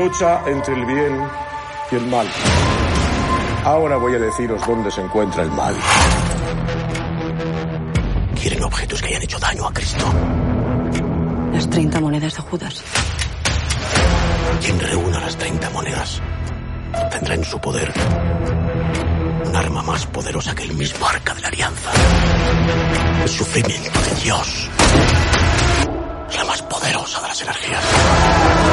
Lucha entre el bien y el mal. Ahora voy a deciros dónde se encuentra el mal. Quieren objetos que hayan hecho daño a Cristo. Las 30 monedas de Judas. Quien reúna las 30 monedas tendrá en su poder un arma más poderosa que el mismo arca de la alianza. El sufrimiento de Dios. De las energías.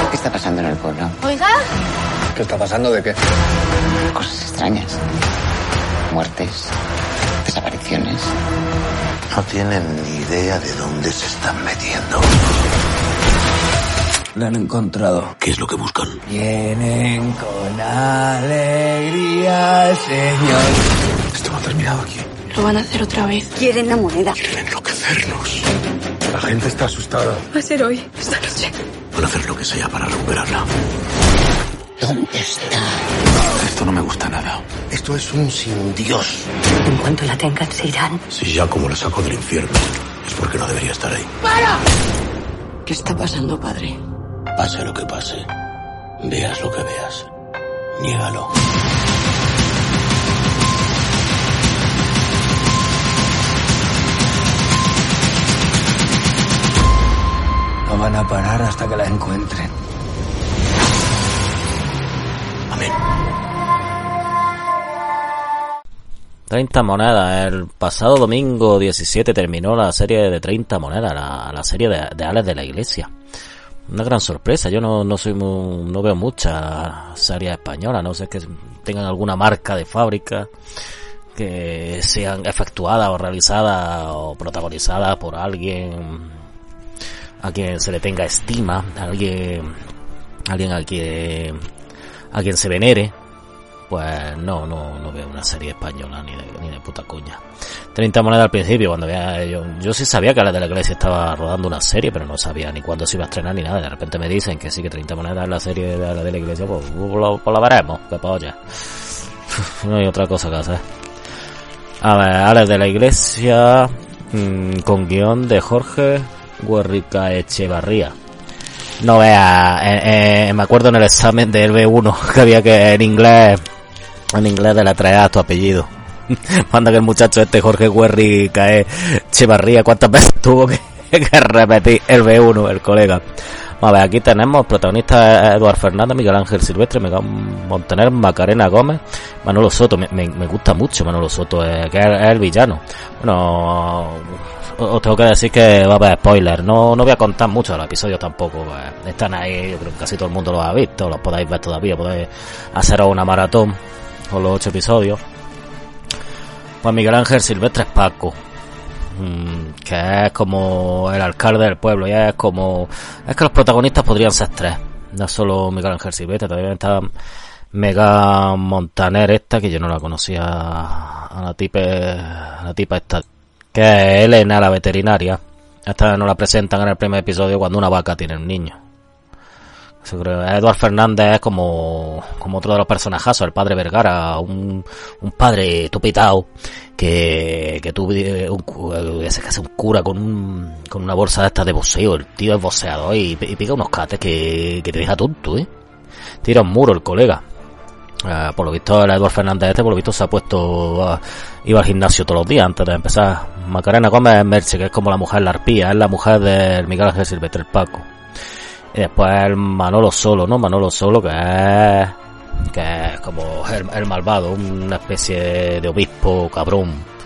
¿Qué está pasando en el pueblo? Oiga, ¿Qué está pasando de qué? Cosas extrañas. Muertes. Desapariciones. No tienen ni idea de dónde se están metiendo. La han encontrado. ¿Qué es lo que buscan? Vienen con alegría, Señor. Esto no ha terminado aquí. Lo van a hacer otra vez. quieren la moneda. Quieren enloquecernos. La gente está asustada. Va a ser hoy, esta noche. Van a hacer lo que sea para recuperarla. ¿Dónde está? Esto no me gusta nada. Esto es un sin Dios. En cuanto la tengan, se irán. Si ya como la saco del infierno, es porque no debería estar ahí. ¿Qué está pasando, padre? Pase lo que pase, veas lo que veas, niégalo. A parar hasta que la encuentren. Amén. 30 monedas. El pasado domingo 17 terminó la serie de 30 monedas, la, la serie de, de Alex de la Iglesia. Una gran sorpresa. Yo no, no soy mu- no veo muchas series españolas, no sé que tengan alguna marca de fábrica que sean efectuadas o realizadas o protagonizadas por alguien a quien se le tenga estima, alguien alguien al que a quien se venere pues no, no, no veo una serie española ni de, ni de puta coña. 30 monedas al principio, cuando veía yo, yo sí sabía que la de la iglesia estaba rodando una serie, pero no sabía ni cuándo se iba a estrenar ni nada. De repente me dicen que sí que 30 monedas es la serie de la de la iglesia, pues, pues lo, pues lo veremos, que polla. No hay otra cosa que hacer. A ver, Alex de la iglesia, mm, con guion de Jorge Guerrica Echevarría. No vea, eh, eh, me acuerdo en el examen del B1 que había que en inglés, en inglés de la traía tu apellido. Manda que el muchacho este Jorge Guerri cae Chevarría, ¿cuántas veces tuvo que, repetir el B1 el colega? A ver, aquí tenemos protagonistas Eduard Fernández, Miguel Ángel Silvestre, Miguel Montaner, Macarena Gómez, Manolo Soto, me, gusta mucho Manolo Soto, eh, que es el villano. Bueno, os tengo que decir que va a haber spoilers. No, no voy a contar mucho de los episodios tampoco. pues, están ahí, yo creo que casi todo el mundo los ha visto, los podéis ver todavía, podéis haceros una maratón con los ocho episodios. Pues Miguel Ángel Silvestre es Paco, mm, que es como el alcalde del pueblo, ya es como... Es que los protagonistas podrían ser tres, no solo Miguel Ángel Silvestre, también está Mega Montaner esta, que yo no la conocía a la tipa, a la tipa esta, que es Elena, la veterinaria. Esta no la presentan en el primer episodio cuando una vaca tiene un niño. Eduard Fernández es como, como otro de los personajazos, el padre Vergara, un, un padre tupitao que, que tuvo un, cu- ese que hace un cura con un, con una bolsa de estas de boxeo, el tío es boxeador y, y pica unos cates que, que te deja tonto, eh. Tira un muro el colega. Eh, por lo visto, el Eduardo Fernández este, por lo visto, se ha puesto, iba al gimnasio todos los días antes de empezar. Macarena Gómez Merche, que es como la mujer la arpía, es la mujer del Miguel Ángel Silvestre, el Paco. Y después el Manolo Solo, ¿no? Manolo Solo, que es, que es como el malvado, una especie de obispo cabrón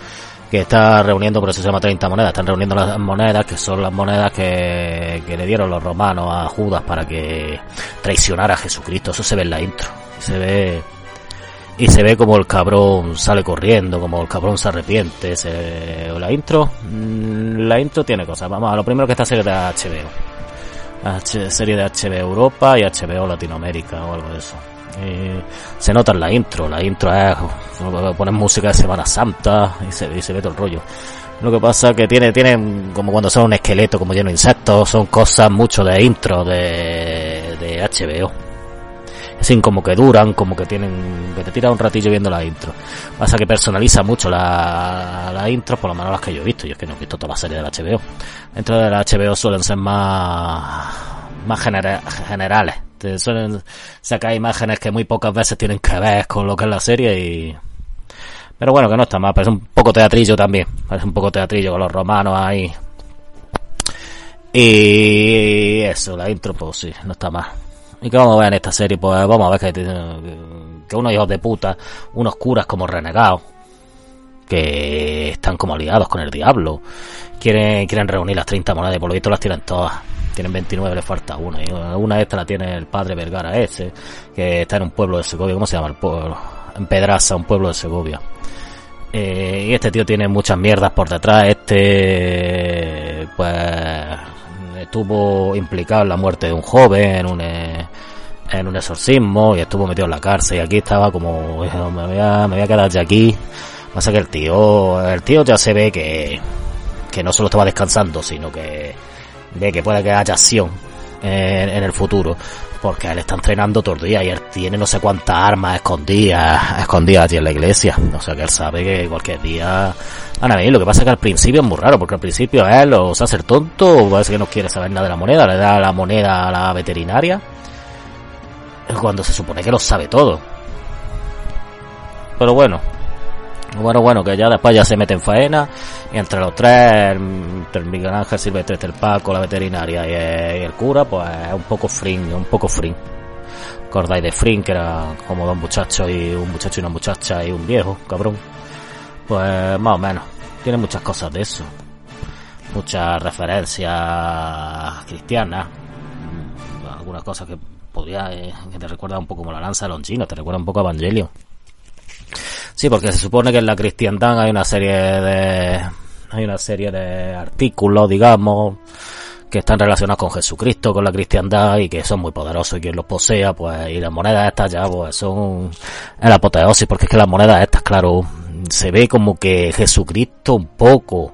que está reuniendo, por eso se llama 30 monedas, están reuniendo las monedas, que son las monedas que, que le dieron los romanos a Judas para que traicionara a Jesucristo. Eso se ve en la intro. Se ve y se ve como el cabrón sale corriendo, como el cabrón se arrepiente. Se, la intro, mm, la intro tiene cosas. Vamos a lo primero que está serie de HBO. H- serie de HBO Europa y HBO Latinoamérica o algo de eso. Y se nota en la intro, la intro es ponen música de Semana Santa y se, y se ve todo el rollo. Lo que pasa que tiene, tiene como cuando son un esqueleto como lleno de insectos, son cosas mucho de intro de, de HBO. Así como que duran, como que tienen, que te tira un ratillo viendo la intro. Pasa que personaliza mucho la, la intro, por lo menos las que yo he visto. Yo es que no he visto toda la serie de la HBO. Dentro de la HBO suelen ser más, más genera- generales. Te suelen sacar imágenes que muy pocas veces tienen que ver con lo que es la serie y, pero bueno, que no está mal, parece un poco teatrillo también. Parece un poco teatrillo con los romanos ahí. Y eso, la intro, pues sí, no está mal. ¿Y qué vamos a ver en esta serie? Pues vamos a ver que, que unos hijos de puta, unos curas como renegados, que están como aliados con el diablo, quieren, quieren reunir las 30 monedas y por lo visto las tienen todas. Tienen 29, le falta una. Y una de estas la tiene el padre Vergara ese, que está en un pueblo de Segovia. ¿Cómo se llama el pueblo? En Pedraza, un pueblo de Segovia. Eh, y este tío tiene muchas mierdas por detrás. Este, pues, estuvo implicado en la muerte de un joven, en un, eh, en un exorcismo, y estuvo metido en la cárcel. Y aquí estaba como, me voy a, quedar ya aquí. Pasa que el tío, el tío ya se ve que, que no solo estaba descansando, sino que ve que puede que haya acción en, en el futuro. Porque él está entrenando todo el día y él tiene no sé cuántas armas escondidas, escondidas allí en la iglesia. O sea que él sabe que cualquier día van a venir. Lo que pasa es que al principio es muy raro, porque al principio él o se hace el tonto, o parece que no quiere saber nada de la moneda, le da la moneda a la veterinaria. Cuando se supone que lo sabe todo. Pero bueno, bueno, bueno, que ya después ya se mete en faena y entre los tres, entre el Miguel Ángel Silvestre, el Paco, la veterinaria y el, cura, pues es un poco fring, un poco fring. ¿Acordáis de Fring, que era como dos muchachos y un muchacho y una muchacha y un viejo, cabrón? Pues más o menos. Tiene muchas cosas de eso. Muchas referencias cristianas. Algunas cosas que podría, eh, que te recuerda un poco como la lanza de Longino, te recuerda un poco a Evangelion. Sí, porque se supone que en la cristiandad hay una serie de hay una serie de artículos, digamos, que están relacionados con Jesucristo, con la cristiandad y que son muy poderosos y quien los posea, pues y las monedas estas ya pues son el apoteosis, porque es que las monedas estas, claro, se ve como que Jesucristo un poco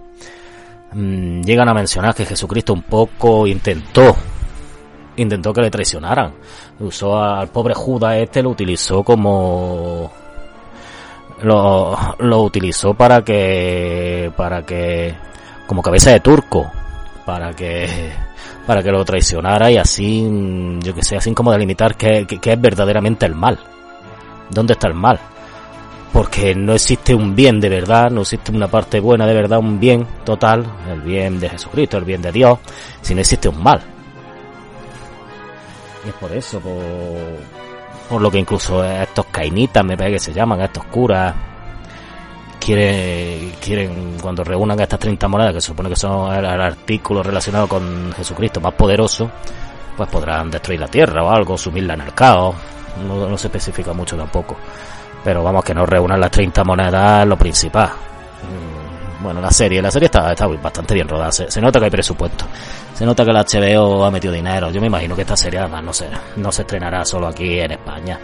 mmm, llegan a mencionar que Jesucristo un poco intentó intentó que le traicionaran. Usó al pobre Judas este, lo utilizó como lo, lo utilizó para que para que como cabeza de turco para que para que lo traicionara y así yo que sé así como delimitar qué, qué, es verdaderamente el mal. Dónde está el mal porque no existe un bien de verdad no existe una parte buena de verdad un bien total el bien de Jesucristo el bien de Dios si no existe un mal. Y es por eso por por lo que incluso estos cainitas, me parece que se llaman, estos curas, quieren, quieren cuando reúnan estas 30 monedas, que se supone que son el, artículo relacionado con Jesucristo más poderoso, pues podrán destruir la tierra o algo, sumirla en el caos, no, no se especifica mucho tampoco. Pero vamos, que no reúnan las 30 monedas lo principal. Bueno, la serie, la serie está, está bastante bien rodada, se, nota que hay presupuesto. Se nota que la HBO ha metido dinero. Yo me imagino que esta serie además no se, no se estrenará solo aquí en España.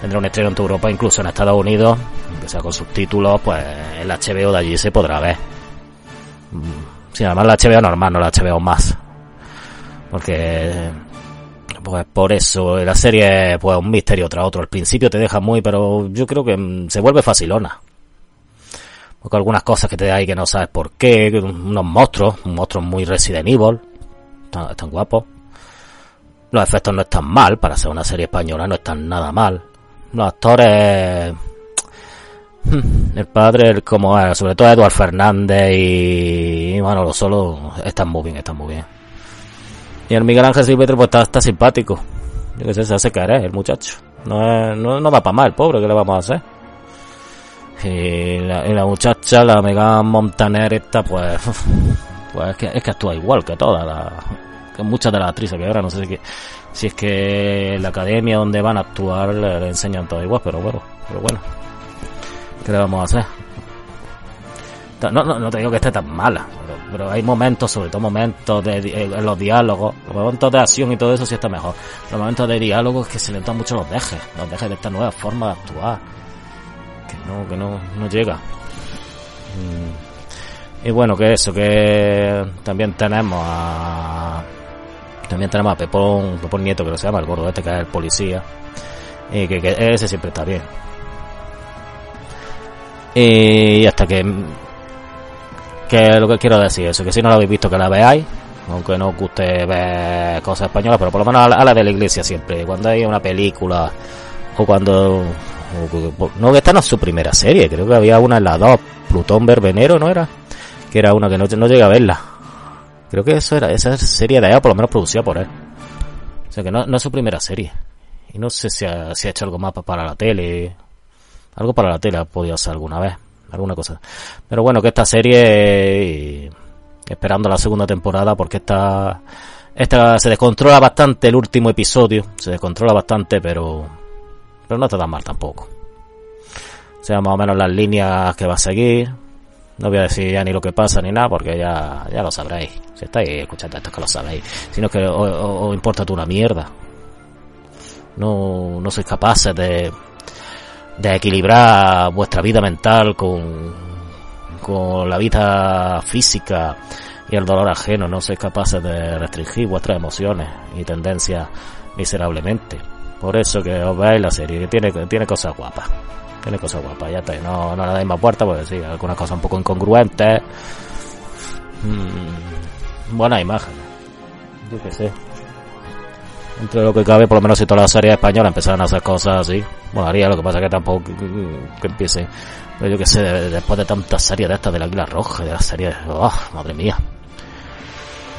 Tendrá un estreno en toda Europa, incluso en Estados Unidos, que sea con subtítulos, pues el HBO de allí se podrá ver. Sí, además la HBO normal, no la HBO más. Porque, pues por eso, la serie, pues un misterio tras otro. Al principio te deja muy, pero yo creo que se vuelve facilona. Porque algunas cosas que te da ahí que no sabes por qué, unos monstruos, un monstruo muy Resident Evil, están, están guapos. Los efectos no están mal, para ser una serie española no están nada mal. Los actores... El padre, el como es, sobre todo Eduard Fernández y, y Manolo Solo, están muy bien, están muy bien. Y el Miguel Ángel Silvestre pues está, está simpático. Yo qué sé, se hace querer el muchacho. No, es, no, no da para mal, pobre, ¿qué le vamos a hacer? Y la, muchacha, la Megan Montaner esta, pues, pues es que, es que actúa igual que todas las, que muchas de las actrices que ahora no sé si, si es que la academia donde van a actuar le, enseñan todo igual, pero bueno, pero bueno, ¿qué le vamos a hacer? No, no, no te digo que esté tan mala, pero, pero hay momentos, sobre todo momentos de, los diálogos, los momentos de acción y todo eso sí está mejor. Los momentos de diálogo es que se notan mucho los dejes, los dejes de esta nueva forma de actuar no, que no, no llega. Mm. Y bueno, que eso, que también tenemos a también tenemos a Pepón, Pepón Nieto, que se llama el gordo este, que es el policía. Y que, que ese siempre está bien. Y hasta que que lo que quiero decir eso, que si no lo habéis visto que la veáis, aunque no os guste ver cosas españolas, pero por lo menos a la, a la de la iglesia siempre, cuando hay una película o cuando no esta no es su primera serie creo que había una en la 2 Plutón Verbenero no era que era una que no, no llegué a verla. Creo que eso era esa serie de allá por lo menos producida por él. O sea que no, no es su primera serie. Y no sé si ha, si ha hecho algo más pa- para la tele. Algo para la tele ha podido hacer alguna vez alguna cosa. Pero bueno que esta serie esperando la segunda temporada porque esta esta se descontrola bastante el último episodio. Se descontrola bastante pero pero no está tan mal tampoco. O sea, más o menos las líneas que va a seguir. No voy a decir ya ni lo que pasa ni nada, porque ya, ya lo sabréis. Si estáis escuchando esto es que lo sabéis. Sino que os importa tú una mierda. No, no sois capaces de, de equilibrar vuestra vida mental con, con la vida física y el dolor ajeno. No sois capaces de restringir vuestras emociones y tendencias miserablemente. Por eso que os veáis la serie, que tiene, tiene cosas guapas. Tiene cosas guapas, ya está. No, no le dais más puerta, porque sí, algunas cosas un poco incongruentes. Mm, buenas imágenes. Yo qué sé. Entre lo que cabe, por lo menos si todas las series españolas empezaran a hacer cosas así, molaría, lo que pasa que tampoco que, que empiece. Pero yo qué sé, de- después de tantas series de estas, del Águila Roja, de las series, oh, madre mía.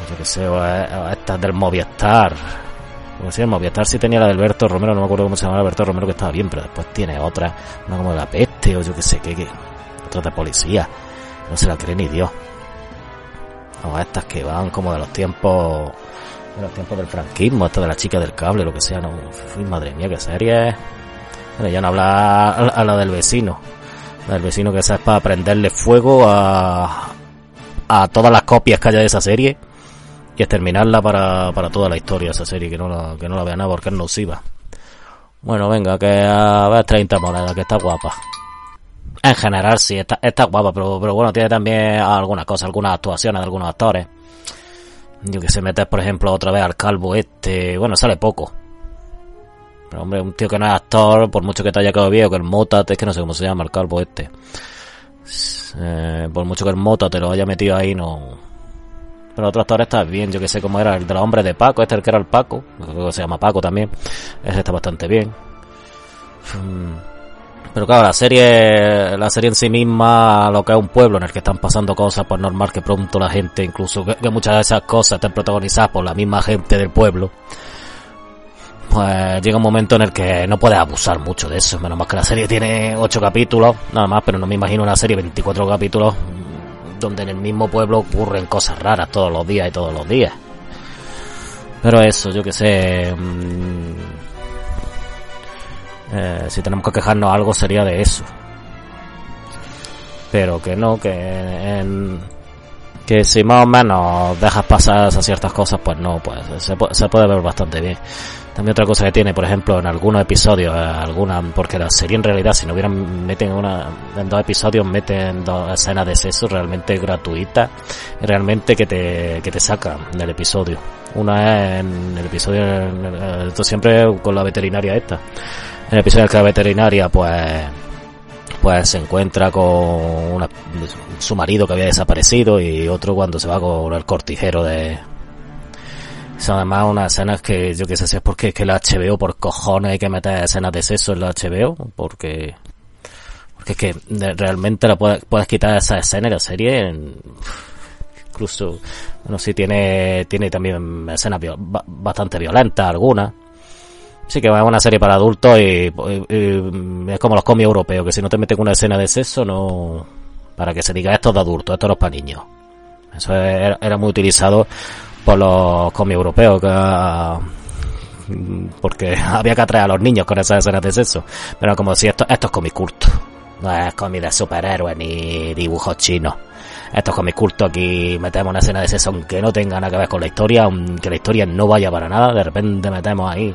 Yo qué sé, o, o estas del Movistar, como si el Movistar sí tenía la de Alberto Romero, no me acuerdo cómo se llamaba Alberto Romero que estaba bien, pero después tiene otra, una como de la peste o yo que sé qué, que, otra de policía, no se la cree ni Dios. O estas que van como de los tiempos, de los tiempos del franquismo, esta de la chica del cable, lo que sea, no, uy, madre mía, qué serie. Bueno, ya no habla a, a la del vecino, la del vecino que esa es para prenderle fuego a, a todas las copias que haya de esa serie y exterminarla para, para toda la historia esa serie, que no la, que no la vea nada porque es nociva. Bueno, venga, que a ver 30 monedas, que está guapa. En general sí, está, está guapa, pero, pero bueno, tiene también algunas cosas, algunas actuaciones de algunos actores. Yo que sé, meter por ejemplo otra vez al calvo este, bueno, sale poco. Pero hombre, un tío que no es actor, por mucho que te haya quedado viejo, que el Motat, es que no sé cómo se llama el calvo este. Eh, por mucho que el Mota te lo haya metido ahí, no, pero otro actor está bien, yo que sé cómo era, el de los hombres de Paco, este el que era el Paco, creo que se llama Paco también, ese está bastante bien. Mm, Pero claro, la serie, la serie en sí misma, lo que es un pueblo en el que están pasando cosas, pues normal que pronto la gente, incluso que, que muchas de esas cosas estén protagonizadas por la misma gente del pueblo, pues llega un momento en el que no puedes abusar mucho de eso, menos más que la serie tiene 8 capítulos, nada más, pero no me imagino una serie de 24 capítulos donde en el mismo pueblo ocurren cosas raras todos los días y todos los días. Pero eso, yo que sé. mm, eh, si tenemos que quejarnos algo sería de eso. Pero que no, que en, que si más o menos dejas pasar esas ciertas cosas, pues no, pues se, se puede ver bastante bien. También otra cosa que tiene, por ejemplo, en algunos episodios, eh, alguna, porque la serie en realidad, si no hubieran, meten una, en dos episodios meten dos escenas de sexo realmente gratuitas, realmente que te, que te sacan del episodio. Una es en el episodio, el- esto siempre con la veterinaria esta. En el episodio que la veterinaria, pues, pues se encuentra con una- su marido que había desaparecido y otro cuando se va con el cortijero de son además unas escenas que yo que sé si es porque es que la HBO por cojones hay que meter escenas de sexo en la HBO porque porque es que de- realmente la puedes, puedes quitar esa escena y la serie incluso, bueno, sí tiene, tiene también escenas bastante violentas, algunas. Sí que es una serie para adultos y, es como los cómics europeos, que si no te meten una escena de sexo, no, para que se diga esto es de adultos, esto no es para niños. Eso era, era muy utilizado por los cómics europeos, que, ah, porque había que atraer a los niños con esas escenas de sexo. Pero como si esto, esto es cómic culto. No es cómic de superhéroes ni dibujos chinos. Esto es cómic culto, aquí metemos una escena de sexo aunque no tenga nada que ver con la historia, aunque la historia no vaya para nada, de repente metemos ahí.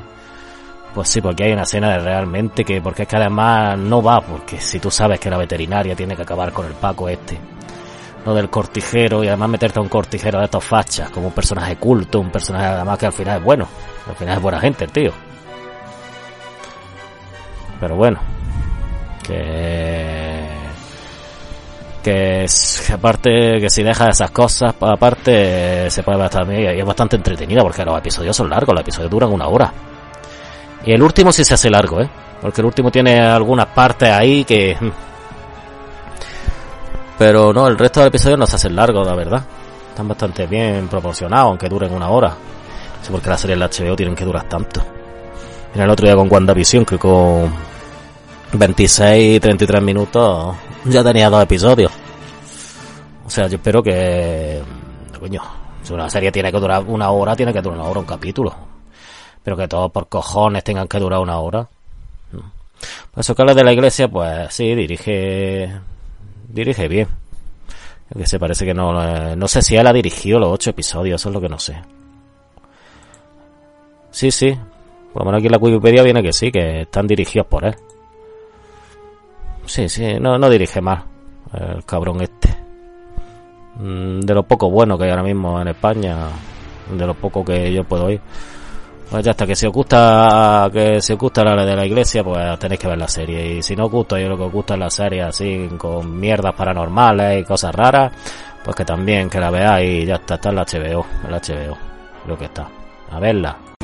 Pues sí, porque hay una escena de realmente que, porque es que además no va, porque si tú sabes que la veterinaria tiene que acabar con el Paco este, lo del cortijero y además meterte a un cortijero de estos fachas como un personaje culto, un personaje además que al final es bueno, al final es buena gente el tío. Pero bueno, que que, aparte que si deja esas cosas aparte se puede ver también y es bastante entretenida porque los episodios son largos, los episodios duran una hora. Y el último sí se hace largo, ¿eh? Porque el último tiene algunas partes ahí que... hmm. Pero no, el resto del episodio no se hacen largos, la verdad. Están bastante bien proporcionados, aunque duren una hora. No sé por qué las series de HBO tienen que durar tanto. Mira el otro día con WandaVision, que con 26 y 33 minutos ya tenía dos episodios. O sea, yo espero que... Coño, si una serie tiene que durar una hora, tiene que durar una hora un capítulo. Pero que todos por cojones tengan que durar una hora. Por eso habla de la iglesia, pues sí, dirige... Dirige bien. Que se parece que no... eh, No sé si él ha dirigido los ocho episodios, eso es lo que no sé. Sí, sí. Por lo menos aquí en la Wikipedia viene que sí, que están dirigidos por él. Sí, sí, no, no dirige mal. El cabrón este. Mm, De lo poco bueno que hay ahora mismo en España. De lo poco que yo puedo oír. Pues ya está, que si os gusta, que si os gusta la de la iglesia, pues tenéis que ver la serie. Y si no os gusta, yo lo que os gusta es la serie así, con mierdas paranormales y cosas raras, pues que también que la veáis y ya está, está en la HBO, en la HBO, lo que está. A verla.